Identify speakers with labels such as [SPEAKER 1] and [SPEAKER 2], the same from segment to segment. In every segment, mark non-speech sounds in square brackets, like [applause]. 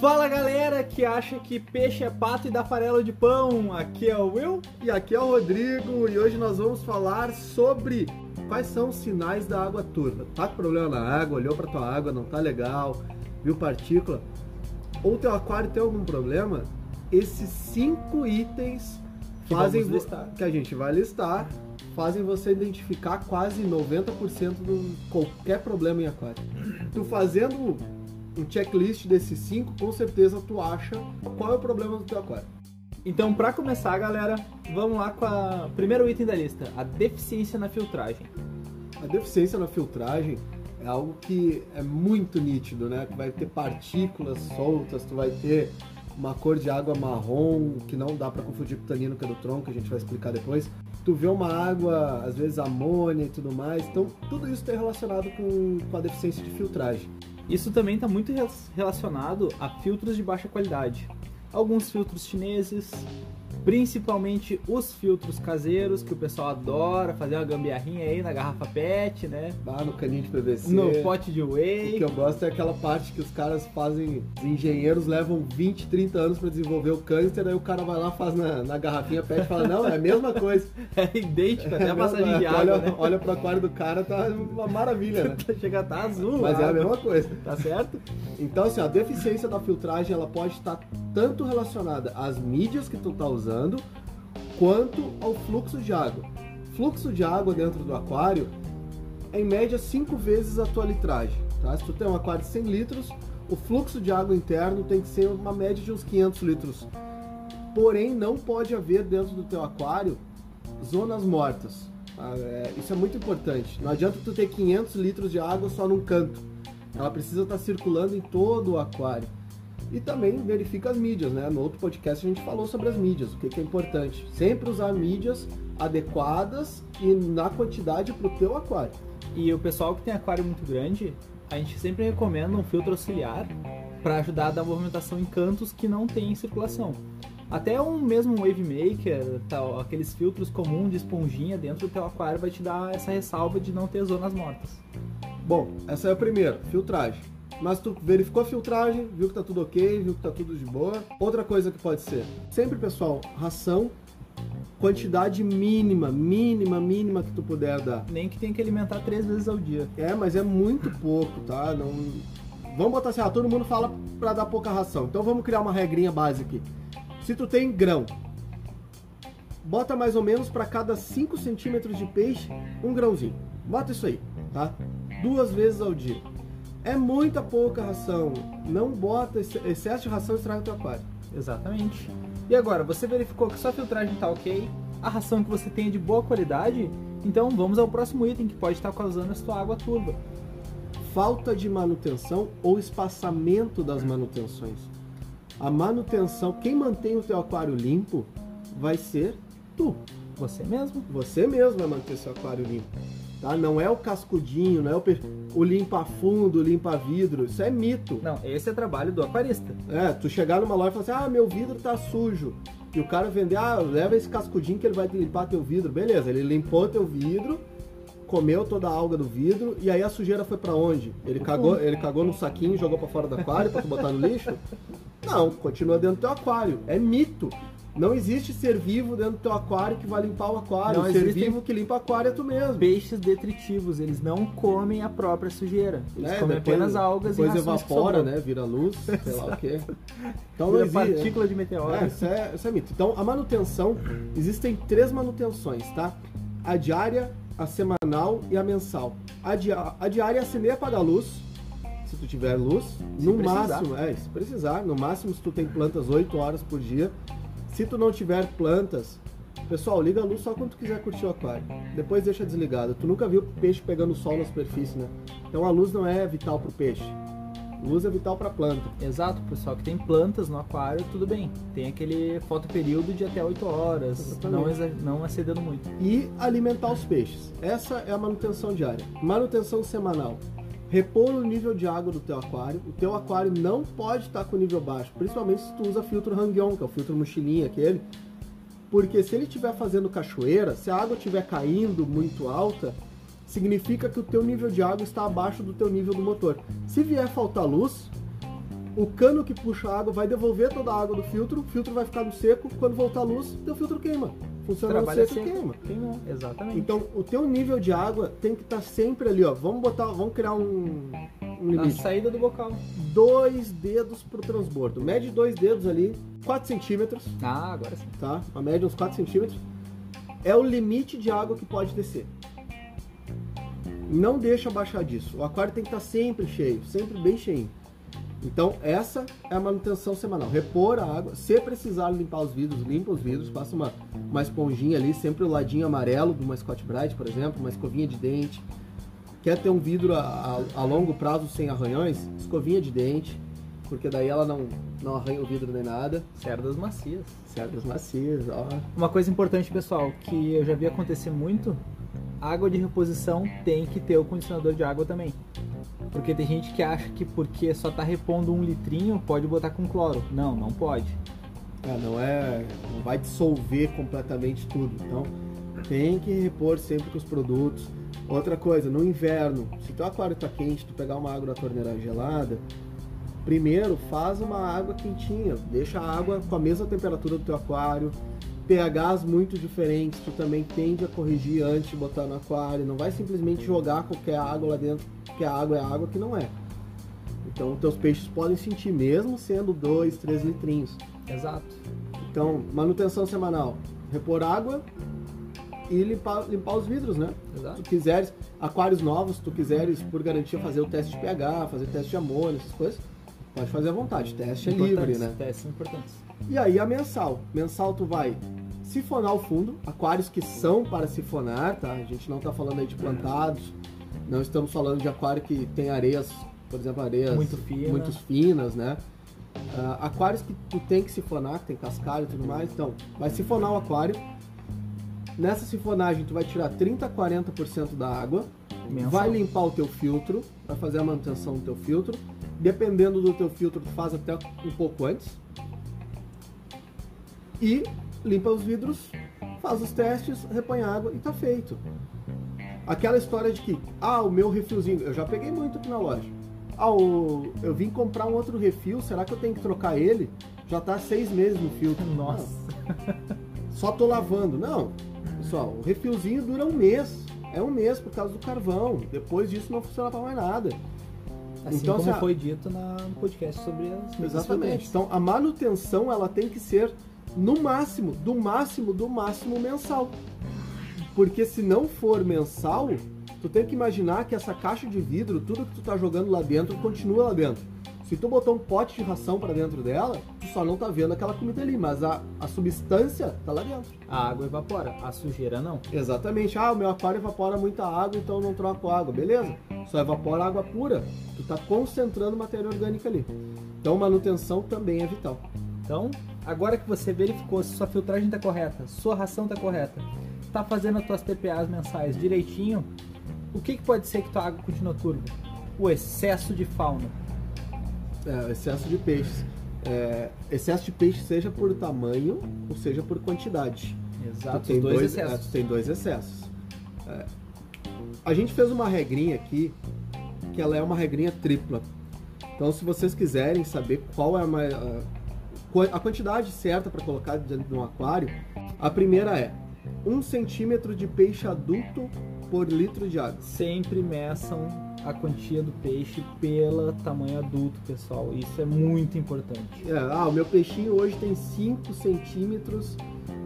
[SPEAKER 1] Fala galera que acha que peixe é pato e dá farelo de pão, aqui é o Will.
[SPEAKER 2] E aqui é o Rodrigo e hoje nós vamos falar sobre quais são os sinais da água turva. Tá com problema na água, olhou para tua água, não tá legal, viu partícula, ou teu aquário tem algum problema? Esses cinco itens
[SPEAKER 1] Que
[SPEAKER 2] fazem que a gente vai listar, fazem você identificar quase 90% de qualquer problema em aquário. Tu fazendo um checklist desses cinco, com certeza tu acha qual é o problema do teu aquário.
[SPEAKER 1] Então, pra começar, galera, vamos lá com o primeiro item da lista, a deficiência na filtragem.
[SPEAKER 2] A deficiência na filtragem é algo que é muito nítido, né? Tu vai ter partículas soltas, tu vai ter uma cor de água marrom que não dá para confundir com tanino que é do tronco, que a gente vai explicar depois. Tu vê uma água, às vezes amônia e tudo mais. Então, tudo isso está relacionado com, com a deficiência de filtragem.
[SPEAKER 1] Isso também está muito re- relacionado a filtros de baixa qualidade. Alguns filtros chineses, principalmente os filtros caseiros, que o pessoal adora fazer uma gambiarrinha aí na garrafa PET, né?
[SPEAKER 2] Lá no caninho de PVC.
[SPEAKER 1] No pote de
[SPEAKER 2] O
[SPEAKER 1] whey.
[SPEAKER 2] que eu gosto é aquela parte que os caras fazem, os engenheiros levam 20, 30 anos para desenvolver o câncer, aí o cara vai lá, faz na, na garrafinha PET e fala, não, é a mesma coisa. [laughs]
[SPEAKER 1] É idêntico, até
[SPEAKER 2] É
[SPEAKER 1] a passagem de água,
[SPEAKER 2] olha,
[SPEAKER 1] né?
[SPEAKER 2] olha pro aquário do cara, tá uma maravilha, né? [laughs]
[SPEAKER 1] Chega a tá azul.
[SPEAKER 2] Mas é a mesma coisa.
[SPEAKER 1] Tá certo?
[SPEAKER 2] Então, assim, a deficiência da filtragem, ela pode estar tanto relacionada às mídias que tu tá usando, quanto ao fluxo de água. Fluxo de água dentro do aquário é em média 5 vezes a tua litragem, tá? Se tu tem um aquário de 100 litros, o fluxo de água interno tem que ser uma média de uns 500 litros. Porém, não pode haver dentro do teu aquário zonas mortas. tá? É, isso é muito importante. Não adianta tu ter 500 litros de água só num canto. Ela precisa estar circulando em todo o aquário. E também verifica as mídias, né? No outro podcast a gente falou sobre as mídias, o que, que é importante. Sempre usar mídias adequadas e na quantidade para o teu aquário.
[SPEAKER 1] E o pessoal que tem aquário muito grande, a gente sempre recomenda um filtro auxiliar para ajudar a dar movimentação em cantos que não tem circulação. Até um mesmo wave maker, tal, aqueles filtros comuns de esponjinha dentro do teu aquário vai te dar essa ressalva de não ter zonas mortas.
[SPEAKER 2] Bom, essa é a primeira, filtragem. Mas tu verificou a filtragem, viu que tá tudo ok, viu que tá tudo de boa. Outra coisa que pode ser, sempre pessoal, ração, quantidade mínima, mínima, mínima que tu puder dar.
[SPEAKER 1] Nem que tenha que alimentar três vezes ao dia.
[SPEAKER 2] É, mas é muito pouco, tá? Não... Vamos botar assim, ah, todo mundo fala pra dar pouca ração. Então vamos criar uma regrinha básica aqui. Se tu tem grão, bota mais ou menos para cada 5 centímetros de peixe, um grãozinho. Bota isso aí, tá? Duas vezes ao dia. É muita pouca ração. Não bota excesso de ração estraga o teu aquário.
[SPEAKER 1] Exatamente. E agora, você verificou que sua filtragem tá ok, a ração que você tem é de boa qualidade, então vamos ao próximo item que pode estar causando a sua água turva.
[SPEAKER 2] falta de manutenção ou espaçamento das manutenções. A manutenção, quem mantém o teu aquário limpo vai ser tu.
[SPEAKER 1] Você mesmo.
[SPEAKER 2] Você mesmo vai manter seu aquário limpo. Tá? Não é o cascudinho, não é o, pe- o limpa fundo, o limpa vidro. Isso é mito.
[SPEAKER 1] Não, esse é trabalho do aquarista.
[SPEAKER 2] É, tu chegar numa loja e falar assim, ah, meu vidro tá sujo. E o cara vender, ah, leva esse cascudinho que ele vai limpar teu vidro. Beleza, ele limpou teu vidro, comeu toda a alga do vidro, e aí a sujeira foi pra onde? Ele cagou, ele cagou no saquinho e jogou pra fora do aquário pra tu botar no lixo? Não, continua dentro do teu aquário. É mito. Não existe ser vivo dentro do teu aquário que vai limpar o aquário.
[SPEAKER 1] Não
[SPEAKER 2] o ser vivo que limpa o aquário é tu mesmo.
[SPEAKER 1] Peixes detritivos, eles não comem a própria sujeira. Eles
[SPEAKER 2] É,
[SPEAKER 1] comem
[SPEAKER 2] depois-
[SPEAKER 1] apenas algas e
[SPEAKER 2] Depois
[SPEAKER 1] rações que
[SPEAKER 2] evapora, né? Vira luz, sei lá o quê. [laughs] Então
[SPEAKER 1] Vira
[SPEAKER 2] existe.
[SPEAKER 1] partícula de meteoro.
[SPEAKER 2] É, isso é, isso é mito. Então, a manutenção, existem três manutenções, tá? A diária, a semanal e a mensal. A, dia- a diária é acender e apagar a luz, se tu tiver luz.
[SPEAKER 1] Se
[SPEAKER 2] no
[SPEAKER 1] precisar.
[SPEAKER 2] máximo, é, se precisar. No máximo, se tu tem plantas 8 horas por dia. Se tu não tiver plantas, pessoal, liga a luz só quando tu quiser curtir o aquário. Depois deixa desligado. Tu nunca viu peixe pegando sol na superfície, né? Então a luz não é vital pro peixe. Luz é vital pra planta.
[SPEAKER 1] Exato, pessoal que tem plantas no aquário, tudo bem. Tem aquele fotoperíodo de até 8 horas,
[SPEAKER 2] Exatamente.
[SPEAKER 1] não, não excedendo muito.
[SPEAKER 2] e alimentar os peixes. Essa é a manutenção diária. Manutenção semanal. Repor o nível de água do teu aquário. O teu aquário não pode estar com nível baixo, principalmente se tu usa filtro Hangyon, que é o filtro mochilinha aquele. Porque se ele estiver fazendo cachoeira, se a água estiver caindo muito alta, significa que o teu nível de água está abaixo do teu nível do motor. Se vier faltar luz, o cano que puxa a água vai devolver toda a água do filtro, o filtro vai ficar no seco, quando voltar a luz, teu filtro queima. Funciona
[SPEAKER 1] Trabalha
[SPEAKER 2] seco
[SPEAKER 1] seco.
[SPEAKER 2] queima.
[SPEAKER 1] Queimou, exatamente.
[SPEAKER 2] Então, o teu nível de água tem que estar sempre ali, ó. Vamos botar, vamos criar um, um limite.
[SPEAKER 1] saída do bocal.
[SPEAKER 2] Dois dedos pro transbordo. Mede dois dedos ali, 4 centímetros,
[SPEAKER 1] Ah, agora sim.
[SPEAKER 2] tá? A média uns 4 centímetros. É o limite de água que pode descer. Não deixa baixar disso. O aquário tem que estar sempre cheio, sempre bem cheio. Então, essa é a manutenção semanal. Repor a água. Se precisar limpar os vidros, limpa os vidros. Passa uma, uma esponjinha ali, sempre o ladinho amarelo de uma Scott Brite, por exemplo, uma escovinha de dente. Quer ter um vidro a, a- a longo prazo sem arranhões? Escovinha de dente, porque daí ela não, não arranha o vidro nem nada.
[SPEAKER 1] Cerdas macias.
[SPEAKER 2] Cerdas macias, ó.
[SPEAKER 1] Uma coisa importante, pessoal, que eu já vi acontecer muito, água de reposição tem que ter o condicionador de água também. Porque tem gente que acha que porque só tá repondo um litrinho, pode botar com cloro. Não, não pode.
[SPEAKER 2] É, não é. Não vai dissolver completamente tudo. Então, tem que repor sempre com os produtos. Outra coisa, no inverno, se teu aquário tá quente, tu pegar uma água da torneira gelada, primeiro faz uma água quentinha. Deixa a água com a mesma temperatura do teu aquário. pHs muito diferentes, tu também tende a corrigir antes de botar no aquário. Não vai simplesmente jogar qualquer água lá dentro, porque a água é água que não é. Então, teus peixes podem sentir, mesmo sendo 2, 3 litrinhos.
[SPEAKER 1] Exato.
[SPEAKER 2] Então, manutenção semanal, repor água e limpar, limpar os vidros, né? Se
[SPEAKER 1] Exato.
[SPEAKER 2] tu quiseres, aquários novos, se tu quiseres, por garantia, fazer o teste de pH, fazer teste de amônia, essas coisas, pode fazer à vontade. Teste é livre, né?
[SPEAKER 1] Testes importantes.
[SPEAKER 2] E aí a mensal. Mensal tu vai sifonar o fundo, aquários que são para sifonar, tá? A gente não tá falando aí de plantados, não estamos falando de aquário que tem areias, por exemplo, areias
[SPEAKER 1] Muito fina.
[SPEAKER 2] muito finas, né? Ah, aquários que tu tem que sifonar, que tem cascalho e tudo mais, então vai sifonar o aquário. Nessa sifonagem tu vai tirar 30 a 40% da água,
[SPEAKER 1] Mensal.
[SPEAKER 2] vai limpar o teu filtro, vai fazer a manutenção do teu filtro. Dependendo do teu filtro, tu faz até um pouco antes. E limpa os vidros, faz os testes, repõe água e tá feito. Aquela história de que, ah, o meu refilzinho, eu já peguei muito aqui na loja. Ah, o- eu vim comprar um outro refil, será que eu tenho que trocar ele? Já tá seis meses no filtro.
[SPEAKER 1] Nossa.
[SPEAKER 2] Não, só tô lavando. Não, pessoal, o refilzinho dura um mês. É um mês por causa do carvão. Depois disso não funciona pra mais nada.
[SPEAKER 1] Assim
[SPEAKER 2] Então,
[SPEAKER 1] como
[SPEAKER 2] assim,
[SPEAKER 1] foi dito na- no podcast sobre as
[SPEAKER 2] Exatamente. Então a manutenção ela tem que ser no máximo, do máximo, do máximo mensal. Porque se não for mensal, tu tem que imaginar que essa caixa de vidro, tudo que tu tá jogando lá dentro, continua lá dentro. Se tu botou um pote de ração para dentro dela, tu só não tá vendo aquela comida ali, mas a, a substância tá lá dentro.
[SPEAKER 1] A água evapora, a sujeira não.
[SPEAKER 2] Exatamente. Ah, o meu aquário evapora muita água, então eu não troco água. Beleza. Só evapora água pura. Tu tá concentrando matéria orgânica ali. Então manutenção também é vital.
[SPEAKER 1] Então, agora que você verificou se sua filtragem está correta, sua ração está correta, está fazendo as tuas TPAs mensais direitinho, o que, que pode ser que tua água continua turva? O excesso de fauna.
[SPEAKER 2] É, excesso de peixes. É, excesso de peixe seja por tamanho ou seja por quantidade.
[SPEAKER 1] Exato,
[SPEAKER 2] Tu tem
[SPEAKER 1] dois,
[SPEAKER 2] é,
[SPEAKER 1] excessos.
[SPEAKER 2] tu tem dois excessos. É, a gente fez uma regrinha aqui que ela é uma regrinha tripla. Então, se vocês quiserem saber qual é a, a, qua- a quantidade certa para colocar dentro de um aquário, a primeira é 1 centímetro de peixe adulto por litro de água.
[SPEAKER 1] Sempre meçam a quantia do peixe pelo tamanho adulto, pessoal. Isso é muito importante.
[SPEAKER 2] É, ah, o meu peixinho hoje tem 5 centímetros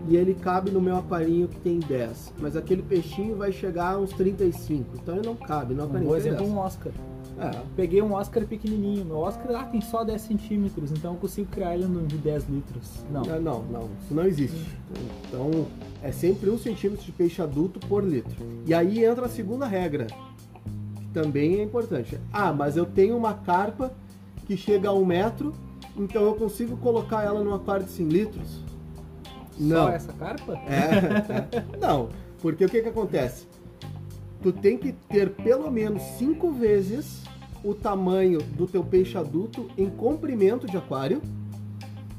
[SPEAKER 2] e ele cabe no meu aquarinho que tem 10. Mas aquele peixinho vai chegar a uns 35. Então ele não cabe no
[SPEAKER 1] Um
[SPEAKER 2] aquarinho
[SPEAKER 1] bom
[SPEAKER 2] que tem
[SPEAKER 1] exemplo,
[SPEAKER 2] 10.
[SPEAKER 1] um Oscar.
[SPEAKER 2] É,
[SPEAKER 1] Peguei um Oscar pequenininho. Meu Oscar ah, tem só 10 centímetros, então eu consigo criar ele num de 10 litros. Não.
[SPEAKER 2] Não, não, não, isso não existe. Então, é sempre um centímetro de peixe adulto por litro. E aí entra a segunda regra, que também é importante. Ah, mas eu tenho uma carpa que chega a um metro, então eu consigo colocar ela num aquário de 100 litros?
[SPEAKER 1] Só essa carpa?
[SPEAKER 2] É, é. não, porque o que que acontece? Tu tem que ter pelo menos cinco vezes o tamanho do teu peixe adulto em comprimento de aquário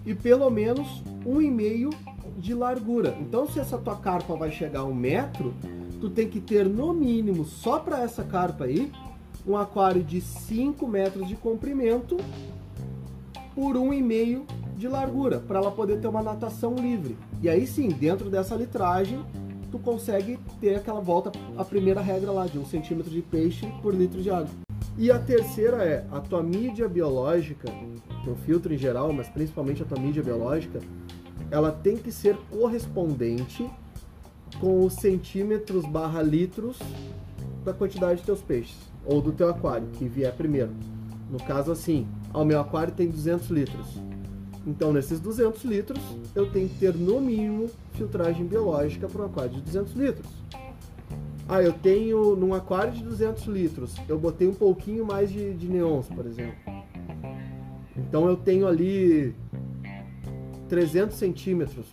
[SPEAKER 2] e pelo menos um e meio de largura. Então, se essa tua carpa vai chegar a um metro, tu tem que ter no mínimo só para essa carpa aí um aquário de 5 metros de comprimento por 1,5 de largura, para ela poder ter uma natação livre. E aí sim, dentro dessa litragem, tu consegue ter aquela volta à primeira regra lá, de um centímetro de peixe por litro de água. E a terceira é a tua mídia biológica, teu filtro em geral, mas principalmente a tua mídia biológica, ela tem que ser correspondente com os centímetros barra litros da quantidade de teus peixes, ou do teu aquário, que vier primeiro. No caso assim, o meu aquário tem 200 litros. Então, nesses 200 litros, eu tenho que ter no mínimo filtragem biológica para um aquário de 200 litros. Ah, eu tenho num aquário de 200 litros, eu botei um pouquinho mais de, de neons, por exemplo. Então eu tenho ali 300 centímetros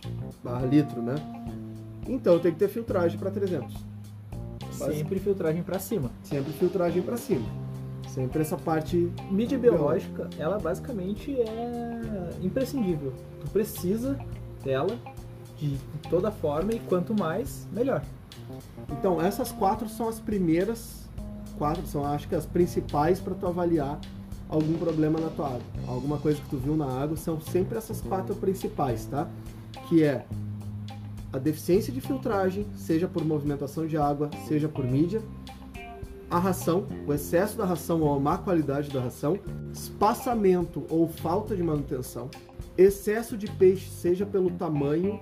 [SPEAKER 2] barra litro, né? Então eu tenho que ter filtragem para 300.
[SPEAKER 1] Sempre filtragem para cima.
[SPEAKER 2] Sempre filtragem para cima. Sempre essa parte.
[SPEAKER 1] Mídia biológica, ela basicamente é imprescindível. Tu precisa dela de toda forma e quanto mais, melhor.
[SPEAKER 2] Então, essas quatro são as primeiras, quatro são acho que as principais para tu avaliar algum problema na tua água. Alguma coisa que tu viu na água são sempre essas quatro principais, tá? Que é a deficiência de filtragem, seja por movimentação de água, seja por mídia, a ração, o excesso da ração ou a má qualidade da ração, espaçamento ou falta de manutenção, excesso de peixe, seja pelo tamanho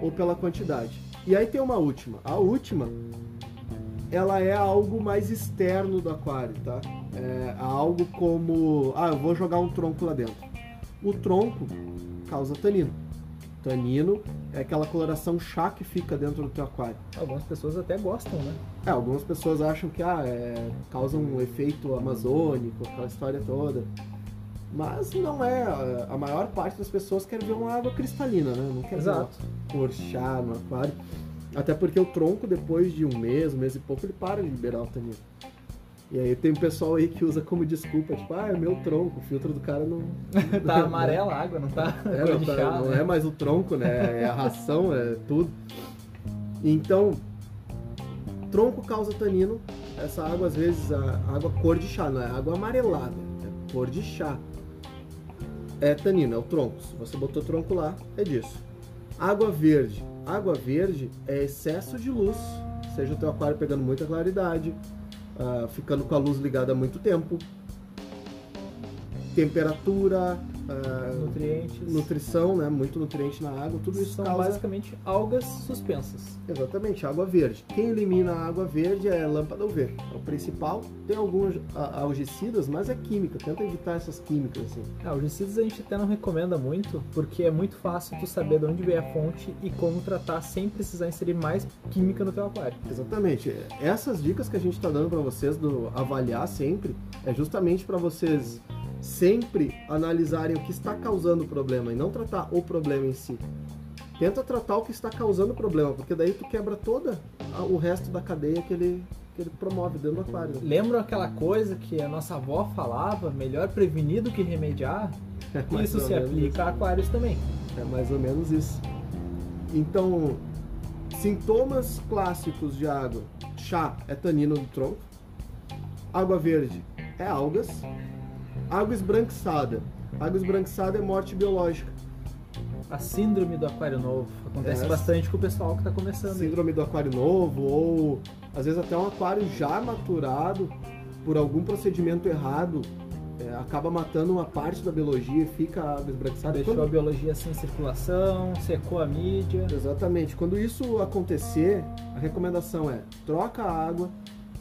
[SPEAKER 2] ou pela quantidade. E aí tem uma última. A última, ela é algo mais externo do aquário, tá? É algo como, ah, eu vou jogar um tronco lá dentro. O tronco causa tanino. Tanino é aquela coloração chá que fica dentro do teu aquário.
[SPEAKER 1] Algumas pessoas até gostam, né?
[SPEAKER 2] É, algumas pessoas acham que ah, é, causa um efeito amazônico, aquela história toda. Mas não é. A maior parte das pessoas quer ver uma água cristalina, né? Não quer
[SPEAKER 1] Exato.
[SPEAKER 2] ver uma no aquário. Até porque o tronco, depois de um mês, um mês e pouco, ele para de liberar o tanino. E aí tem pessoal aí que usa como desculpa, tipo, ah, é meu tronco, o filtro do cara não. [laughs]
[SPEAKER 1] tá amarela a água, não tá? [laughs]
[SPEAKER 2] É, não, tá-
[SPEAKER 1] chá,
[SPEAKER 2] não
[SPEAKER 1] né?
[SPEAKER 2] é mais o tronco, né? É a ração, é tudo. Então, tronco causa tanino. Essa água, às vezes, a água cor de chá, não é água amarelada, é cor de chá. É tanino, é o tronco. Se você botou tronco lá, é disso. Água verde. Água verde é excesso de luz, seja o teu aquário pegando muita claridade, ah, ficando com a luz ligada há muito tempo, temperatura, ah,
[SPEAKER 1] Nutrientes.
[SPEAKER 2] nutrição, né? Muito nutriente na água, tudo isso
[SPEAKER 1] São
[SPEAKER 2] causa...
[SPEAKER 1] basicamente algas suspensas.
[SPEAKER 2] Exatamente, água verde. Quem elimina a água verde é lâmpada UV. É o principal. Tem alguns algicidas, mas é química. Tenta evitar essas químicas, assim.
[SPEAKER 1] Ah, os tecidos a gente até não recomenda muito, porque é muito fácil tu saber de onde veio a fonte e como tratar sem precisar inserir mais química no teu aquário.
[SPEAKER 2] Exatamente. Essas dicas que a gente está dando para vocês do avaliar sempre é justamente para vocês sempre analisarem o que está causando o problema e não tratar o problema em si. Tenta tratar o que está causando o problema, porque daí tu quebra toda a- o resto da cadeia que ele, que ele promove dentro do aquário. né?
[SPEAKER 1] Lembra aquela coisa que a nossa avó falava, melhor prevenir do que remediar? [laughs]
[SPEAKER 2] É
[SPEAKER 1] Isso se aplica a aquários também.
[SPEAKER 2] É mais ou menos isso. Então, sintomas clássicos de água: chá é tanino do tronco, água verde é algas, água esbranquiçada. Água esbranquiçada é morte biológica.
[SPEAKER 1] A síndrome do aquário novo acontece
[SPEAKER 2] Essa.
[SPEAKER 1] bastante com o pessoal que está começando.
[SPEAKER 2] Síndrome do aquário novo, ou às vezes até um aquário já maturado por algum procedimento errado. é, acaba matando uma parte da biologia e fica a água esbranquiçada.
[SPEAKER 1] Deixou
[SPEAKER 2] Quando-
[SPEAKER 1] a biologia sem circulação, secou a mídia.
[SPEAKER 2] Exatamente. Quando isso acontecer, a recomendação é troca a água,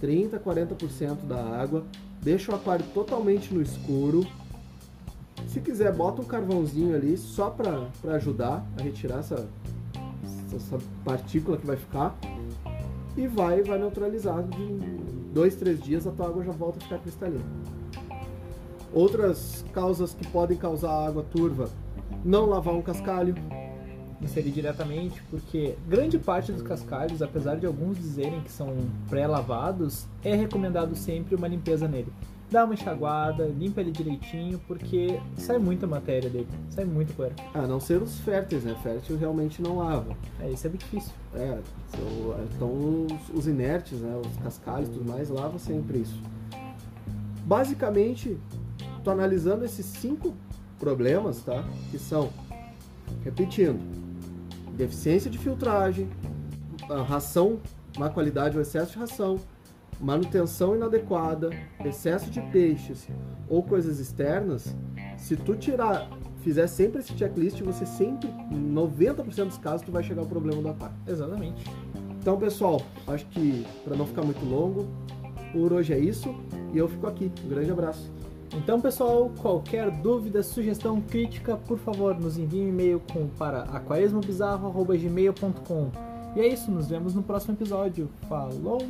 [SPEAKER 2] 30, 40% da água, deixa o aquário totalmente no escuro. Se quiser, bota um carvãozinho ali só para ajudar a retirar essa, essa partícula que vai ficar e vai, vai neutralizar. De dois, três dias a tua água já volta a ficar cristalina. Outras causas que podem causar água turva: não lavar um cascalho,
[SPEAKER 1] inserir diretamente, porque grande parte dos cascalhos, apesar de alguns dizerem que são pré-lavados, é recomendado sempre uma limpeza nele. Dá uma enxaguada, limpa ele direitinho, porque sai muita matéria dele, sai muita poeira.
[SPEAKER 2] A não ser os férteis, né? Fértil realmente não lava.
[SPEAKER 1] É, isso é bem difícil.
[SPEAKER 2] É, então os, os inertes, né? Os cascalhos e tudo mais, lava sempre isso. Basicamente, tô analisando esses cinco problemas, tá? Que são, repetindo, deficiência de filtragem, ração, má qualidade ou excesso de ração, manutenção inadequada, excesso de peixes ou coisas externas, se tu tirar, fizer sempre esse checklist, você sempre, 90% dos casos, tu vai chegar ao problema do aquário.
[SPEAKER 1] Exatamente.
[SPEAKER 2] Então, pessoal, acho que para não ficar muito longo, por hoje é isso e eu fico aqui. Um grande abraço.
[SPEAKER 1] Então, pessoal, qualquer dúvida, sugestão, crítica, por favor, nos envie um e-mail com, para aquarismobizarro.gmail.com. E é isso, nos vemos no próximo episódio. Falou!